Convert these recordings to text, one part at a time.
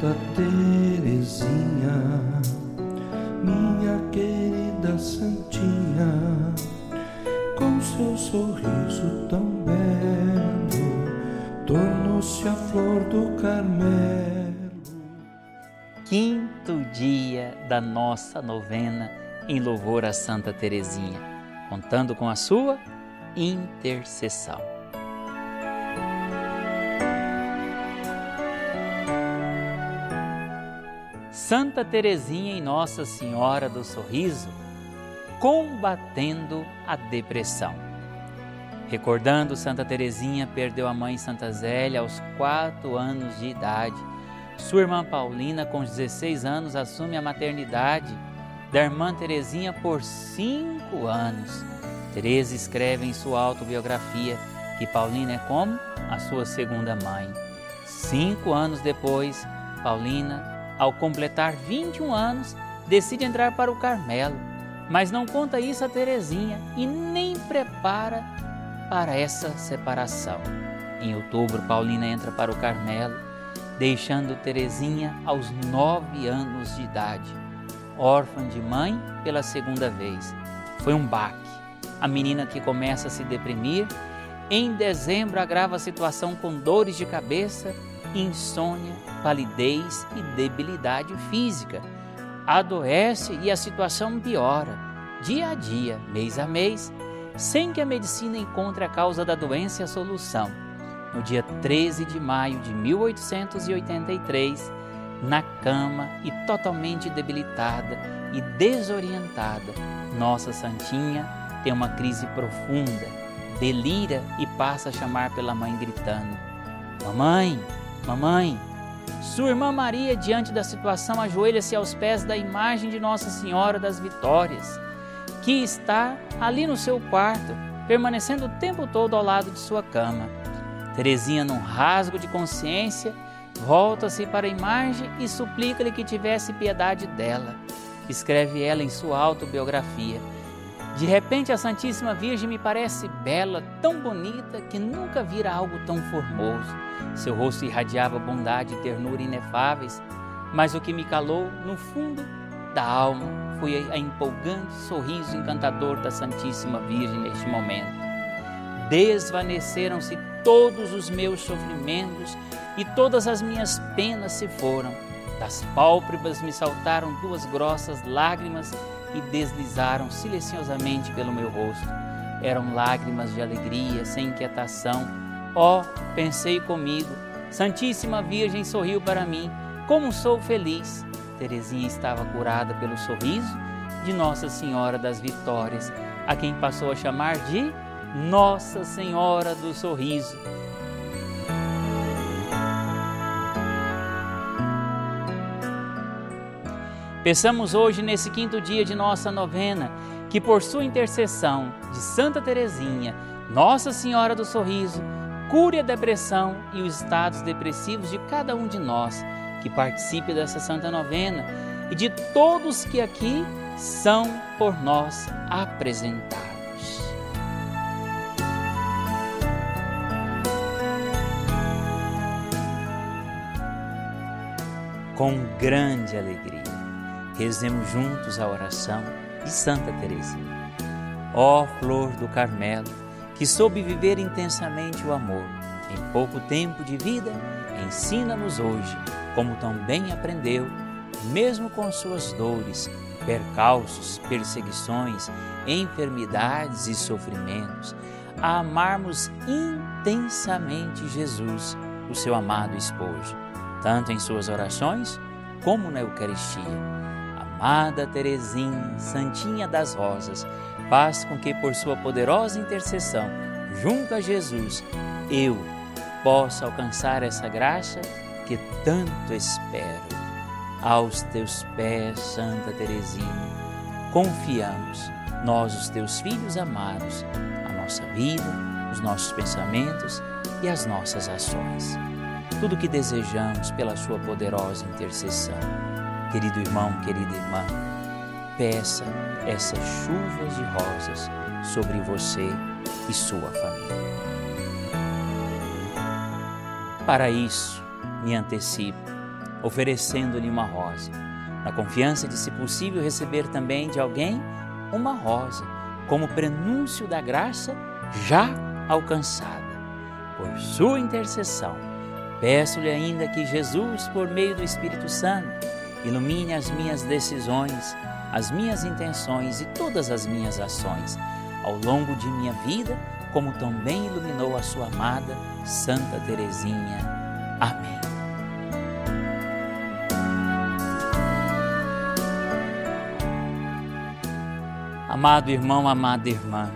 Santa Teresinha, minha querida Santinha, com seu sorriso tão belo, tornou-se a flor do Carmelo. Quinto dia da nossa novena em louvor a Santa Teresinha, contando com a sua intercessão. Santa Teresinha e Nossa Senhora do Sorriso, combatendo a depressão. Recordando, Santa Teresinha perdeu a mãe Santa Zélia aos quatro anos de idade. Sua irmã Paulina, com 16 anos, assume a maternidade da irmã Teresinha por cinco anos. Teresa escreve em sua autobiografia que Paulina é como a sua segunda mãe. Cinco anos depois, Paulina ao completar 21 anos, decide entrar para o Carmelo, mas não conta isso a Terezinha e nem prepara para essa separação. Em outubro, Paulina entra para o Carmelo, deixando Terezinha aos nove anos de idade, órfã de mãe pela segunda vez. Foi um baque. A menina que começa a se deprimir, em dezembro agrava a situação com dores de cabeça insônia, palidez e debilidade física. Adoece e a situação piora, dia a dia, mês a mês, sem que a medicina encontre a causa da doença e a solução. No dia 13 de maio de 1883, na cama e totalmente debilitada e desorientada, Nossa Santinha tem uma crise profunda, delira e passa a chamar pela mãe gritando: Mamãe, Mamãe, sua irmã Maria, diante da situação, ajoelha-se aos pés da imagem de Nossa Senhora das Vitórias, que está ali no seu quarto, permanecendo o tempo todo ao lado de sua cama. Terezinha, num rasgo de consciência, volta-se para a imagem e suplica-lhe que tivesse piedade dela. Escreve ela em sua autobiografia. De repente, a Santíssima Virgem me parece bela, tão bonita, que nunca vira algo tão formoso. Seu rosto irradiava bondade e ternura inefáveis, mas o que me calou no fundo da alma foi a empolgante sorriso encantador da Santíssima Virgem neste momento. Desvaneceram-se todos os meus sofrimentos e todas as minhas penas se foram. Das pálpebras me saltaram duas grossas lágrimas e deslizaram silenciosamente pelo meu rosto. Eram lágrimas de alegria, sem inquietação. Oh, pensei comigo, Santíssima Virgem sorriu para mim, como sou feliz. Terezinha estava curada pelo sorriso de Nossa Senhora das Vitórias, a quem passou a chamar de Nossa Senhora do Sorriso. Peçamos hoje, nesse quinto dia de nossa novena, que por sua intercessão de Santa Teresinha, Nossa Senhora do Sorriso, cure a depressão e os estados depressivos de cada um de nós que participe dessa santa novena e de todos que aqui são por nós apresentados. Com grande alegria Rezemos juntos a oração de Santa Teresinha. Ó flor do Carmelo, que soube viver intensamente o amor, em pouco tempo de vida, ensina-nos hoje, como também aprendeu, mesmo com suas dores, percalços, perseguições, enfermidades e sofrimentos, a amarmos intensamente Jesus, o seu amado esposo, tanto em suas orações como na Eucaristia amada Teresinha, Santinha das Rosas, faz com que por sua poderosa intercessão, junto a Jesus, eu possa alcançar essa graça que tanto espero. Aos teus pés, Santa Teresinha, confiamos, nós, os teus filhos amados, a nossa vida, os nossos pensamentos e as nossas ações. Tudo o que desejamos pela sua poderosa intercessão Querido irmão, querida irmã, peça essas chuvas de rosas sobre você e sua família. Para isso, me antecipo. oferecendo-lhe uma rosa, na confiança de, se possível, receber também de alguém uma rosa, como prenúncio da graça já alcançada. Por sua intercessão, peço-lhe ainda que Jesus, por meio do Espírito Santo, ilumine as minhas decisões, as minhas intenções e todas as minhas ações ao longo de minha vida, como também iluminou a sua amada Santa Teresinha. Amém. Amado irmão, amada irmã,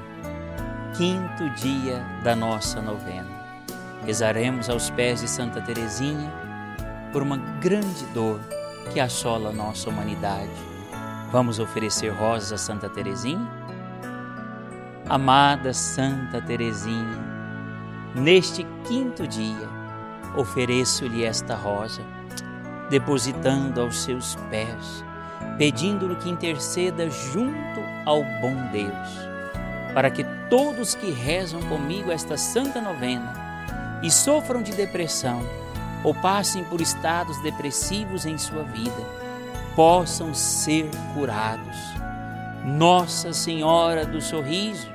quinto dia da nossa novena. Rezaremos aos pés de Santa Teresinha por uma grande dor que assola nossa humanidade. Vamos oferecer rosas a Santa Teresinha? Amada Santa Teresinha, neste quinto dia ofereço-lhe esta rosa, depositando aos seus pés, pedindo-lhe que interceda junto ao bom Deus, para que todos que rezam comigo esta santa novena e sofram de depressão ou passem por estados depressivos em sua vida, possam ser curados. Nossa Senhora do Sorriso,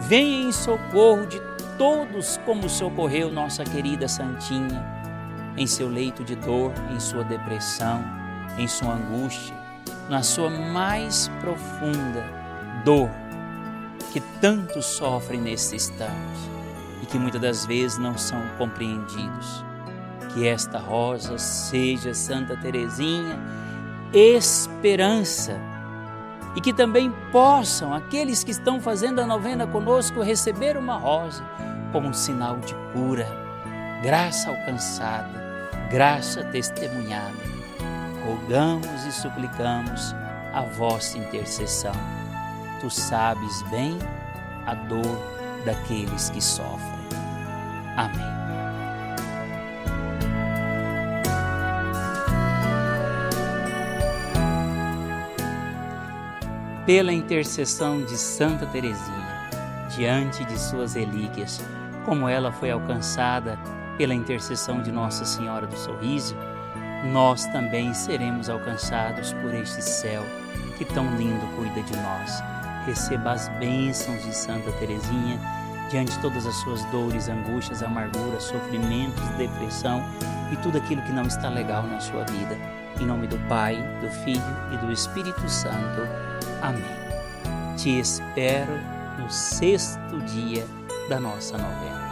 venha em socorro de todos, como socorreu nossa querida Santinha, em seu leito de dor, em sua depressão, em sua angústia, na sua mais profunda dor, que tanto sofrem nesse instante e que muitas das vezes não são compreendidos. Que esta rosa seja, Santa Teresinha, esperança e que também possam aqueles que estão fazendo a novena conosco receber uma rosa como um sinal de cura, graça alcançada, graça testemunhada. Rogamos e suplicamos a vossa intercessão. Tu sabes bem a dor daqueles que sofrem. Amém. Pela intercessão de Santa Teresinha, diante de suas relíquias, como ela foi alcançada pela intercessão de Nossa Senhora do Sorriso, nós também seremos alcançados por este céu que tão lindo cuida de nós. Receba as bênçãos de Santa Teresinha diante de todas as suas dores, angústias, amarguras, sofrimentos, depressão e tudo aquilo que não está legal na sua vida. Em nome do Pai, do Filho e do Espírito Santo. Amém. Te espero no sexto dia da nossa novena.